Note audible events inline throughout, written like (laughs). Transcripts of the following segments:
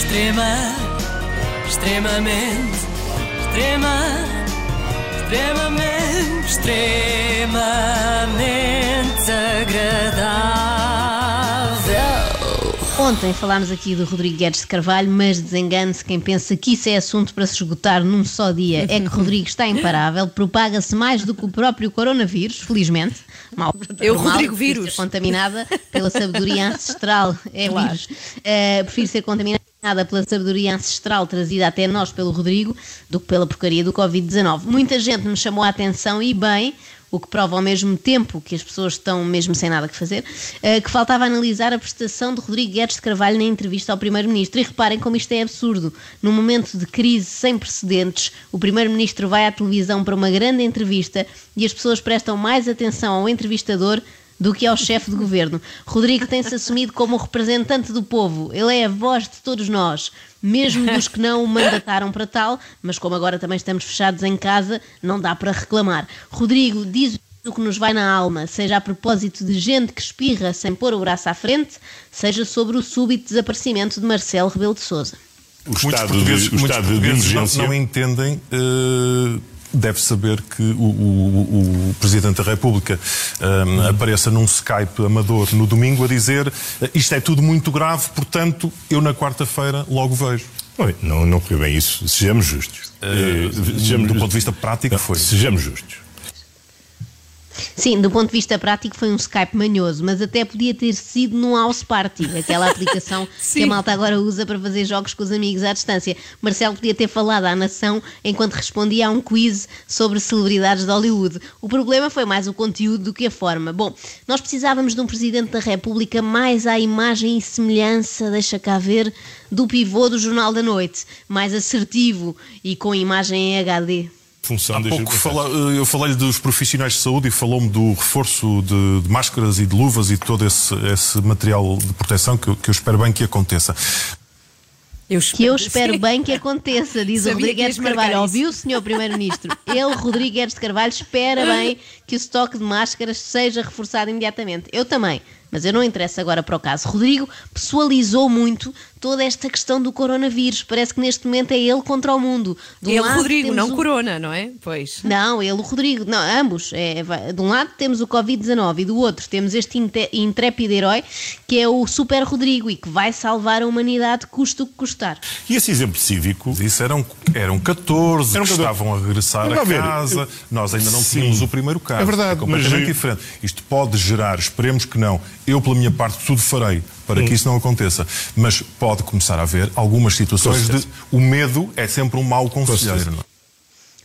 Extrema, extremamente, extrema, extremamente, extremamente agradável. Ontem falámos aqui do Rodrigo Guedes de Carvalho, mas desengane-se quem pensa que isso é assunto para se esgotar num só dia. É que Rodrigo está imparável, propaga-se mais do que o próprio coronavírus, felizmente. Mal, É o por mal, Rodrigo prefiro vírus. Ser contaminada pela sabedoria ancestral. É vírus. Uh, prefiro ser contaminada pela sabedoria ancestral trazida até nós pelo Rodrigo do que pela porcaria do Covid-19. Muita gente me chamou a atenção e bem, o que prova ao mesmo tempo que as pessoas estão mesmo sem nada que fazer, eh, que faltava analisar a prestação de Rodrigo Guedes de Carvalho na entrevista ao Primeiro-Ministro. E reparem como isto é absurdo. Num momento de crise sem precedentes, o Primeiro-Ministro vai à televisão para uma grande entrevista e as pessoas prestam mais atenção ao entrevistador do que ao chefe de governo. Rodrigo tem-se assumido como o representante do povo. Ele é a voz de todos nós, mesmo dos que não o mandataram para tal, mas como agora também estamos fechados em casa, não dá para reclamar. Rodrigo diz o que nos vai na alma, seja a propósito de gente que espirra sem pôr o braço à frente, seja sobre o súbito desaparecimento de Marcelo Rebelo de Sousa. O Muitos estado, portugueses, de, o estado de portugueses não, emergência. não entendem. eh, deve saber que o, o- o Presidente da República eh, apareça num Skype amador no domingo a dizer eh, isto é tudo muito grave, portanto, eu na quarta-feira logo vejo. Não, não foi bem isso. Sejamos justos. Eh, sejamos do ponto de vista prático, Não, foi. Sejamos justos. Sim, do ponto de vista prático foi um Skype manhoso, mas até podia ter sido num House Party, aquela aplicação (laughs) que a malta agora usa para fazer jogos com os amigos à distância. Marcelo podia ter falado à nação enquanto respondia a um quiz sobre celebridades de Hollywood. O problema foi mais o conteúdo do que a forma. Bom, nós precisávamos de um Presidente da República mais à imagem e semelhança, deixa cá ver, do pivô do Jornal da Noite, mais assertivo e com imagem em HD. Função Há pouco fala- eu falei-lhe dos profissionais de saúde e falou-me do reforço de, de máscaras e de luvas e de todo esse, esse material de proteção que eu, que eu espero bem que aconteça. Eu Que eu espero- espero Sim. bem que aconteça, diz Sabia o Rodrigo que Guedes ias de Carvalho. Ouviu, Sr. Primeiro-Ministro? (laughs) Ele, Rodrigo Guedes de Carvalho, espera bem que o estoque de máscaras seja reforçado imediatamente. Eu também, mas eu não interesso agora para o caso. Rodrigo pessoalizou muito toda esta questão do coronavírus. Parece que neste momento é ele contra o mundo. De um Ele, Rodrigo, não o- Corona, não é? Pois. não, ele, o Rodrigo, não, ambos. É, vai- de um lado temos o Covid-19 e do outro temos este intrépido herói que é o Super Rodrigo e que vai salvar a humanidade, custe o que custar. E esse exemplo cívico. Isso eram, eram 14 Eram que 14. estavam a regressar Vamos a casa. eu- Nós ainda não Sim. tínhamos o primeiro caso. É verdade, completamente mas- diferente. Isto pode gerar, esperemos que não. Eu, pela minha parte, tudo farei para Hum. que isso não aconteça. Mas pode começar a haver algumas situações de. O medo é sempre um mau conselheiro. é?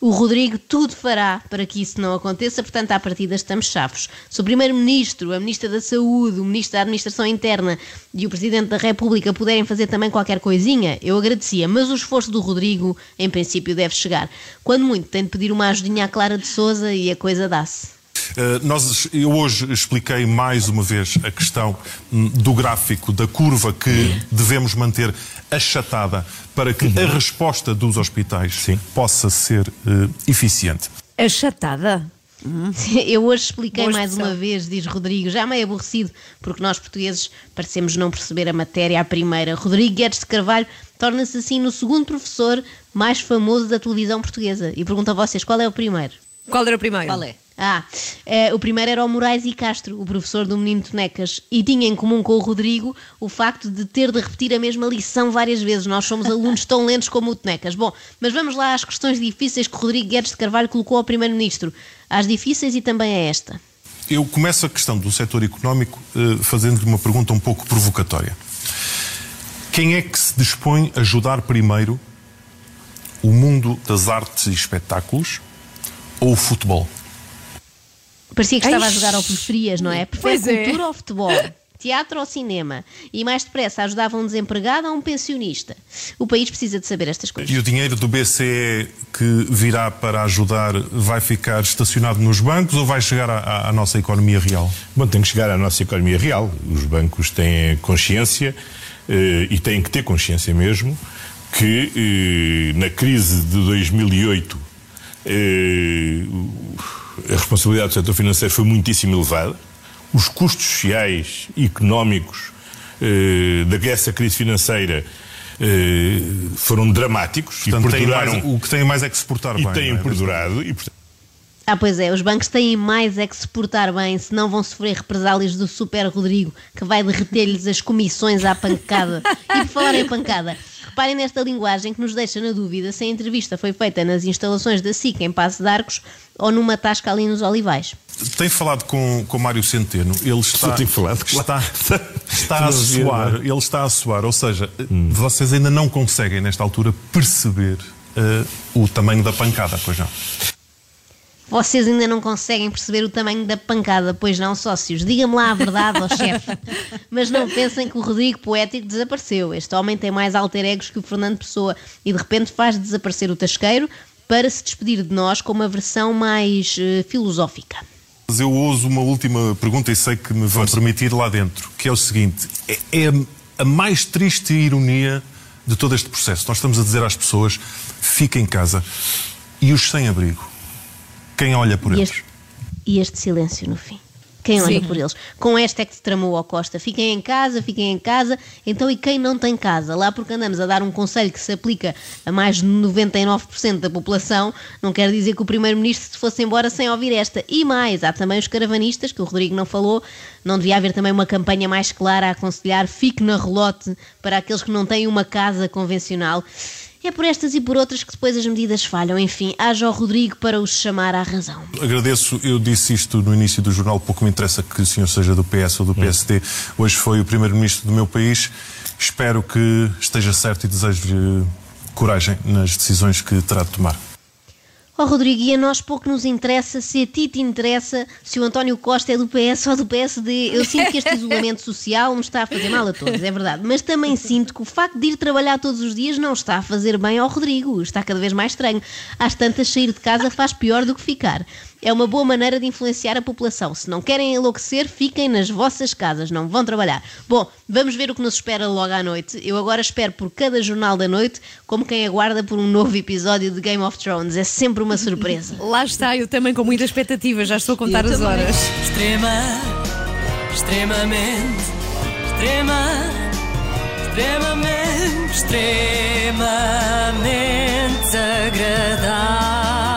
O Rodrigo tudo fará para que isso não aconteça, portanto, à partida estamos chaves. Se o Primeiro-Ministro, a Ministra da Saúde, o Ministro da Administração Interna e o Presidente da República puderem fazer também qualquer coisinha, eu agradecia. Mas o esforço do Rodrigo, em princípio, deve chegar. Quando muito, tem de pedir uma ajudinha à Clara de Souza e a coisa dá-se. Uh, nós, eu hoje expliquei mais uma vez a questão hum, do gráfico, da curva que devemos manter achatada para que a resposta dos hospitais possa ser uh, eficiente. Achatada. (laughs) Eu hoje expliquei mais uma vez, diz Rodrigo, já meio aborrecido, porque nós portugueses parecemos não perceber a matéria à primeira. Rodrigo Guedes de Carvalho torna-se assim no segundo professor mais famoso da televisão portuguesa. E pergunto a vocês, qual é o primeiro? Qual era o primeiro? Qual é? Ah, eh, o primeiro era o Moraes e Castro, o professor do Menino Tonecas, e tinha em comum com o Rodrigo o facto de ter de repetir a mesma lição várias vezes. Nós somos alunos tão lentos como o Tonecas. Bom, mas vamos lá às questões difíceis que o Rodrigo Guedes de Carvalho colocou ao Primeiro-Ministro. Às difíceis e também a esta. Eu começo a questão do setor económico uh, fazendo-lhe uma pergunta um pouco provocatória. Quem é que se dispõe a ajudar primeiro o mundo das artes e espetáculos ou o futebol? Parecia que estava a jogar ao preferias, não é? Prefere Pois é. cultura ou futebol? Teatro ou cinema? E mais depressa ajudava um desempregado ou um pensionista? O país precisa de saber estas coisas. E o dinheiro do BCE que virá para ajudar vai ficar estacionado nos bancos ou vai chegar à, à- nossa economia real? Bom, tem que chegar à nossa economia real. Os bancos têm consciência eh, e têm que ter consciência mesmo que eh, na crise de 2008 eh, o- a responsabilidade do setor financeiro foi muitíssimo elevada. Os custos sociais e económicos eh, dessa crise financeira eh, foram dramáticos Portanto, e perduraram mais- o que tem mais é que se portar e bem. têm é? perdurado e portanto, Ah, pois é, os bancos têm mais é que se portar bem, senão vão sofrer represálias do Super Rodrigo, que vai derreter-lhes as comissões à pancada. e por falar em pancada, reparem nesta linguagem que nos deixa na dúvida se a entrevista foi feita nas instalações da SIC em Passo de Arcos ou numa tasca ali nos Olivais. Tem falado com, com Mário Centeno, ele está, tenho falado, está, está a soar, não. ele está a soar, ou seja, vocês ainda não conseguem nesta altura perceber eh, o tamanho da pancada, pois não? Vocês ainda não conseguem perceber o tamanho da pancada, pois não, sócios? Diga-me lá a verdade, ó chefe. (laughs) Mas não pensem que o Rodrigo Poético desapareceu. Este homem tem mais alter egos que o Fernando Pessoa e de repente faz desaparecer o Tasqueiro para se despedir de nós com uma versão mais eh, filosófica. Mas eu ouso uma última pergunta e sei que me vão permitir lá dentro, que é o seguinte: é, é a mais triste ironia de todo este processo. Nós estamos a dizer às pessoas: fiquem em casa. E os sem-abrigo? Quem olha por E eles? este, e este silêncio no fim. Quem olha Sim. por eles? Com esta é que se tramou ao Costa. Fiquem em casa, fiquem em casa. Então, e quem não tem casa? Lá porque andamos a dar um conselho que se aplica a mais de 99% da população, não quer dizer que o Primeiro-Ministro se fosse embora sem ouvir esta. E mais, há também os caravanistas, que o Rodrigo não falou. Não devia haver também uma campanha mais clara a aconselhar fique na relote para aqueles que não têm uma casa convencional. É por estas e por outras que depois as medidas falham. Enfim, haja o Rodrigo para os chamar à razão. Agradeço, eu disse isto no início do jornal, pouco me interessa que o senhor seja do PS ou do PSD. Hoje foi o primeiro-ministro do meu país. Espero que esteja certo e desejo-lhe coragem nas decisões que terá de tomar. Ó Rodrigo, e a nós pouco nos interessa se a ti te interessa se o António Costa é do PS ou do PSD. Eu sinto que este isolamento social me está a fazer mal a todos, é verdade. Mas também sinto que o facto de ir trabalhar todos os dias não está a fazer bem ao Rodrigo. Está cada vez mais estranho. Às tantas, sair de casa faz pior do que ficar. É uma boa maneira de influenciar a população. Se não querem enlouquecer, fiquem nas vossas casas, não vão trabalhar. Bom, vamos ver o que nos espera logo à noite. Eu agora espero por cada jornal da noite, como quem aguarda por um novo episódio de Game of Thrones. É sempre uma surpresa. (laughs) Lá está, eu também com muita expectativa, já estou a contar Eu as também. horas. Extrema, extremamente, extrema, extremamente, extremamente agradável.